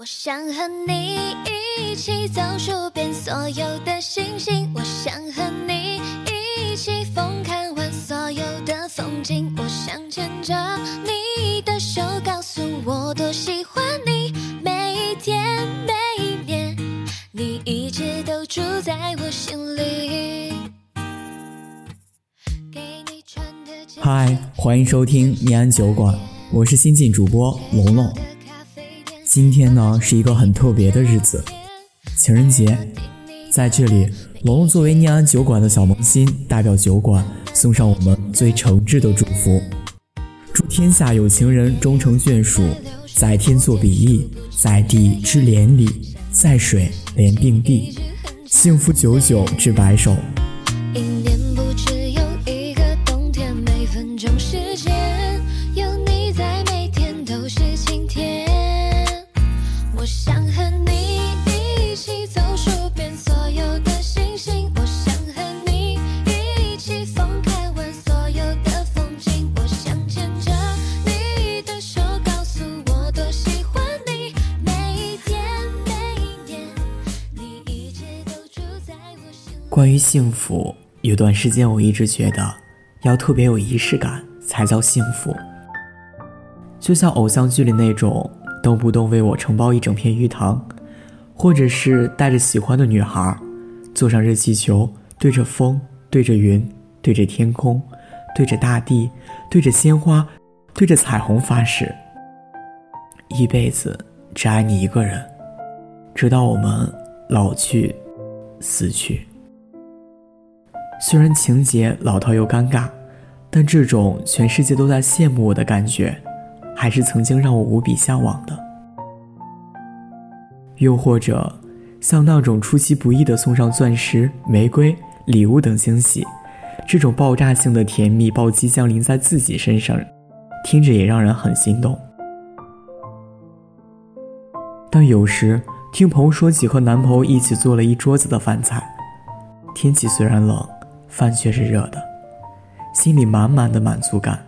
我想和你一起走数遍所有的星星，我想和你一起疯看完所有的风景，我想牵着你的手，告诉我多喜欢你，每一天每一年，你一直都住在我心里。嗨，欢迎收听念安酒馆，我是新晋主播龙龙。今天呢是一个很特别的日子，情人节。在这里，龙龙作为念安酒馆的小萌新，代表酒馆送上我们最诚挚的祝福，祝天下有情人终成眷属，在天作比翼，在地织连理，在水连并蒂，幸福久久至白首。关于幸福，有段时间我一直觉得，要特别有仪式感才叫幸福。就像偶像剧里那种，动不动为我承包一整片鱼塘，或者是带着喜欢的女孩，坐上热气球，对着风，对着云，对着天空，对着大地，对着鲜花，对着彩虹发誓，一辈子只爱你一个人，直到我们老去，死去。虽然情节老套又尴尬，但这种全世界都在羡慕我的感觉，还是曾经让我无比向往的。又或者，像那种出其不意的送上钻石、玫瑰、礼物等惊喜，这种爆炸性的甜蜜暴击降临在自己身上，听着也让人很心动。但有时听朋友说起和男朋友一起做了一桌子的饭菜，天气虽然冷。饭却是热的，心里满满的满足感，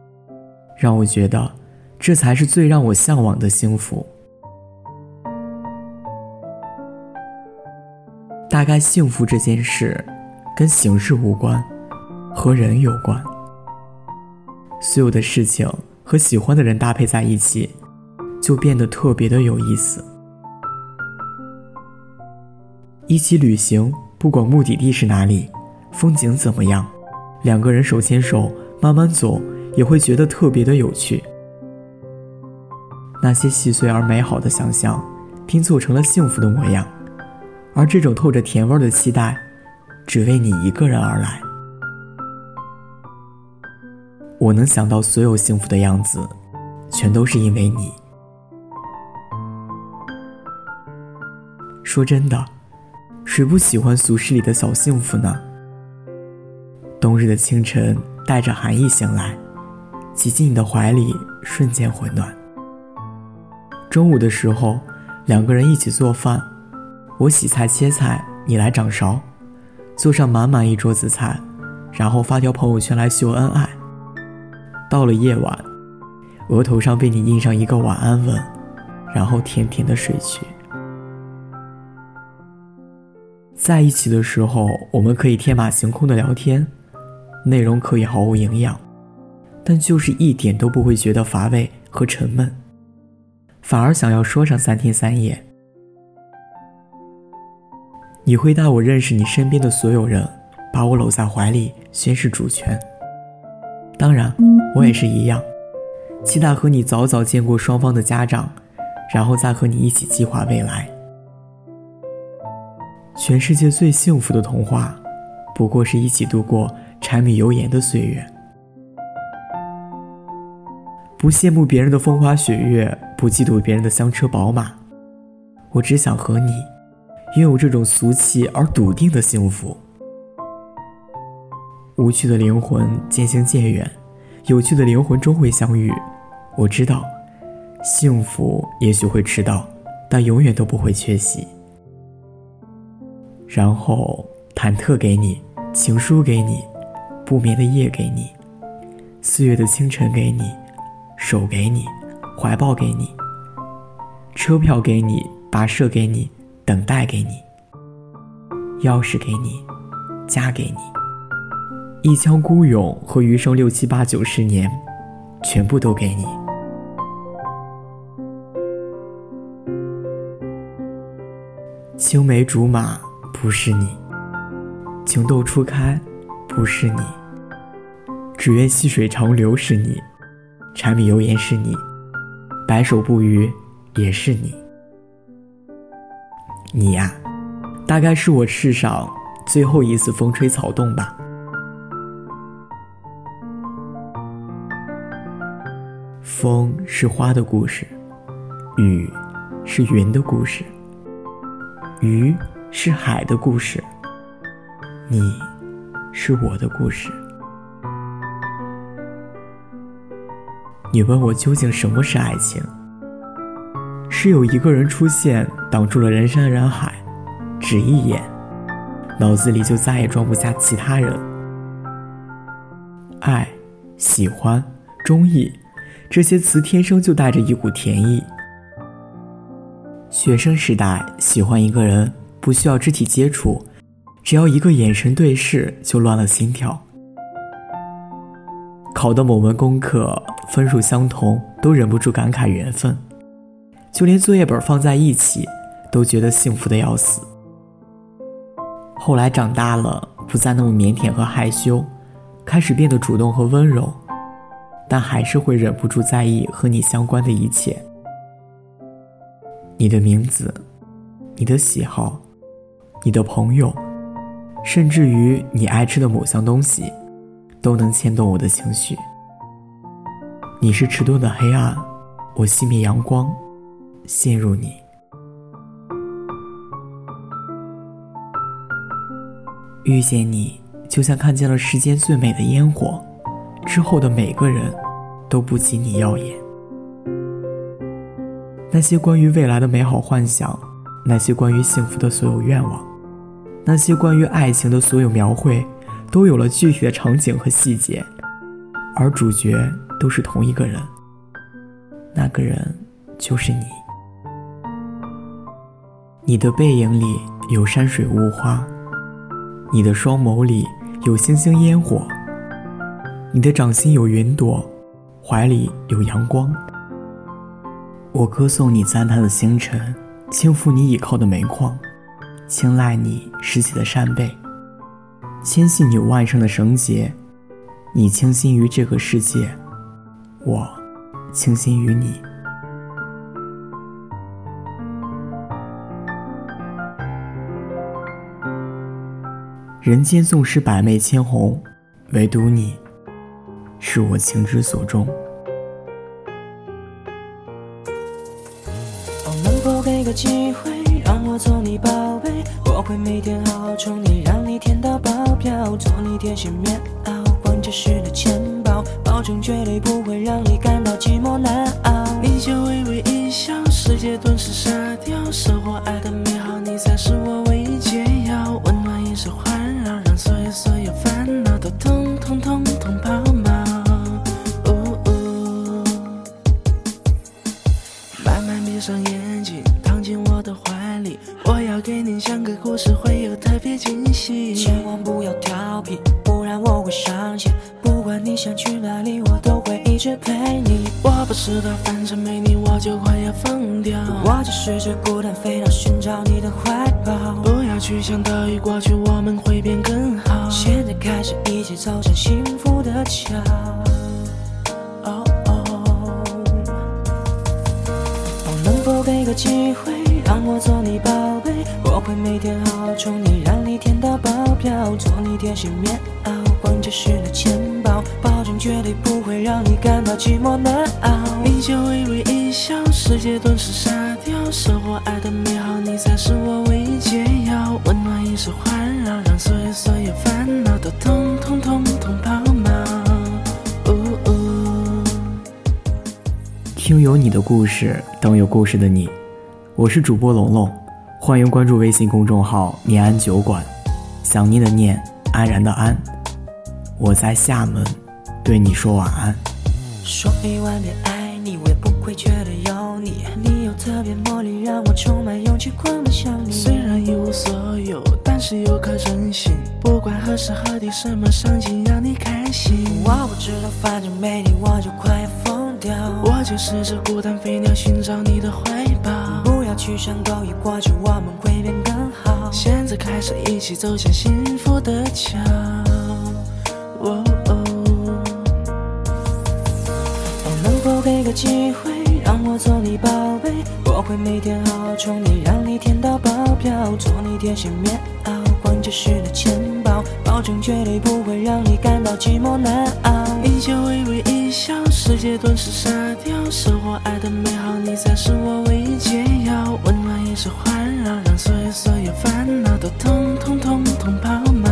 让我觉得这才是最让我向往的幸福。大概幸福这件事，跟形式无关，和人有关。所有的事情和喜欢的人搭配在一起，就变得特别的有意思。一起旅行，不管目的地是哪里。风景怎么样？两个人手牵手慢慢走，也会觉得特别的有趣。那些细碎而美好的想象，拼凑成了幸福的模样。而这种透着甜味的期待，只为你一个人而来。我能想到所有幸福的样子，全都是因为你。说真的，谁不喜欢俗世里的小幸福呢？冬日的清晨，带着寒意醒来，挤进你的怀里，瞬间回暖。中午的时候，两个人一起做饭，我洗菜切菜，你来掌勺，做上满满一桌子菜，然后发条朋友圈来秀恩爱。到了夜晚，额头上被你印上一个晚安吻，然后甜甜的睡去。在一起的时候，我们可以天马行空的聊天。内容可以毫无营养，但就是一点都不会觉得乏味和沉闷，反而想要说上三天三夜。你会带我认识你身边的所有人，把我搂在怀里宣誓主权。当然，我也是一样，期待和你早早见过双方的家长，然后再和你一起计划未来。全世界最幸福的童话，不过是一起度过。柴米油盐的岁月，不羡慕别人的风花雪月，不嫉妒别人的香车宝马，我只想和你拥有这种俗气而笃定的幸福。无趣的灵魂渐行渐远，有趣的灵魂终会相遇。我知道，幸福也许会迟到，但永远都不会缺席。然后忐忑给你，情书给你。不眠的夜给你，四月的清晨给你，手给你，怀抱给你，车票给你，跋涉给你，等待给你，钥匙给你，家给你，一腔孤勇和余生六七八九十年，全部都给你。青梅竹马不是你，情窦初开不是你，只愿细水长流是你，柴米油盐是你，白首不渝也是你。你呀，大概是我世上最后一次风吹草动吧。风是花的故事，雨是云的故事，鱼是海的故事，你是我的故事。你问我究竟什么是爱情？是有一个人出现，挡住了人山人海，只一眼，脑子里就再也装不下其他人。爱、喜欢、中意，这些词天生就带着一股甜意。学生时代喜欢一个人，不需要肢体接触，只要一个眼神对视就乱了心跳。考的某门功课分数相同，都忍不住感慨缘分。就连作业本放在一起，都觉得幸福的要死。后来长大了，不再那么腼腆和害羞，开始变得主动和温柔，但还是会忍不住在意和你相关的一切。你的名字，你的喜好，你的朋友，甚至于你爱吃的某项东西，都能牵动我的情绪。你是迟钝的黑暗，我熄灭阳光。陷入你，遇见你，就像看见了世间最美的烟火。之后的每个人，都不及你耀眼。那些关于未来的美好幻想，那些关于幸福的所有愿望，那些关于爱情的所有描绘，都有了具体的场景和细节，而主角都是同一个人。那个人就是你。你的背影里有山水雾花，你的双眸里有星星烟火，你的掌心有云朵，怀里有阳光。我歌颂你赞叹的星辰，轻抚你倚靠的煤矿，青睐你拾起的扇贝，牵系你腕上的绳结。你倾心于这个世界，我倾心于你。人间纵使百媚千红，唯独你，是我情之所钟。能否给个机会，让你感到寂寞难熬。你就微微一笑，世界顿时沙掉，生活爱的美好，你才是我唯一解药，温暖一直环绕，让。所有所有烦恼都通通通通抛锚。呜呜慢慢闭上眼睛，躺进我的怀里，我要给你讲个故事，会有特别惊喜。千万不要调皮，不然我会伤心。不管你想去哪里，我都会一直陪你。我不知道，反正没你我就快要疯掉。我只是只孤单飞鸟，寻找你的怀抱。不要去想逃逸过去，我们会变更好。现在开始，一起走上幸福的桥。哦哦，能否给个机会，让我做你宝贝？我会每天好好宠你，让你甜到爆表，做你贴心棉袄，关键时的钱包，保证绝对不会让你感到寂寞难熬。你就微微一笑，世界顿时沙掉，生活爱的美好，你才是我唯一解药。温暖一生环绕，让所有所有烦恼都通通通通抛锚。听有你的故事，等有故事的你。我是主播龙龙，欢迎关注微信公众号“念安酒馆”，想念的念，安然的安。我在厦门，对你说晚安。说一万遍爱你，我也不会觉得有。有你，你有特别魔力，让我充满勇气狂奔向你。虽然一无所有，但是有颗真心。不管何时何地，什么场景让你开心，我不知道，反正没你我就快要疯掉。我就是只孤单飞鸟，寻找你的怀抱。不要去想多一过去，我们会变更好。现在开始一起走向幸福的桥。机会？让我做你宝贝，我会每天好好宠你，让你甜到爆表，做你贴心棉袄，逛街时的钱包，保证绝对不会让你感到寂寞难熬。你就微微一笑，世界顿时沙掉，生活爱的美好，你才是我唯一解药，温暖也是环绕，让所有所有烦恼都通通通通抛锚。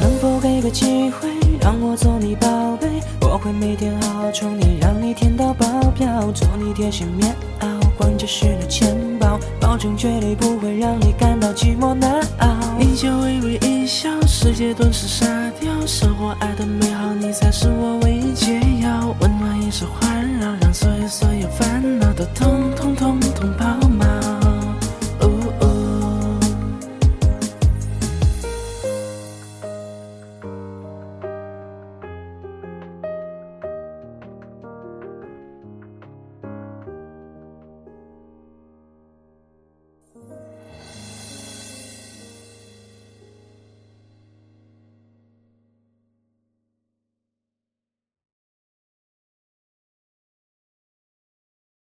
能否给个机会，让我做你宝贝？我会每天好好宠你，让你甜到爆表，做你贴心棉袄，逛街时的钱包，保证绝对不会让你感到寂寞难熬。你就微微一笑，世界顿时沙掉，生活爱的美好，你才是我唯一解药，温暖也是环绕，让所有所有烦恼都通通通通抛。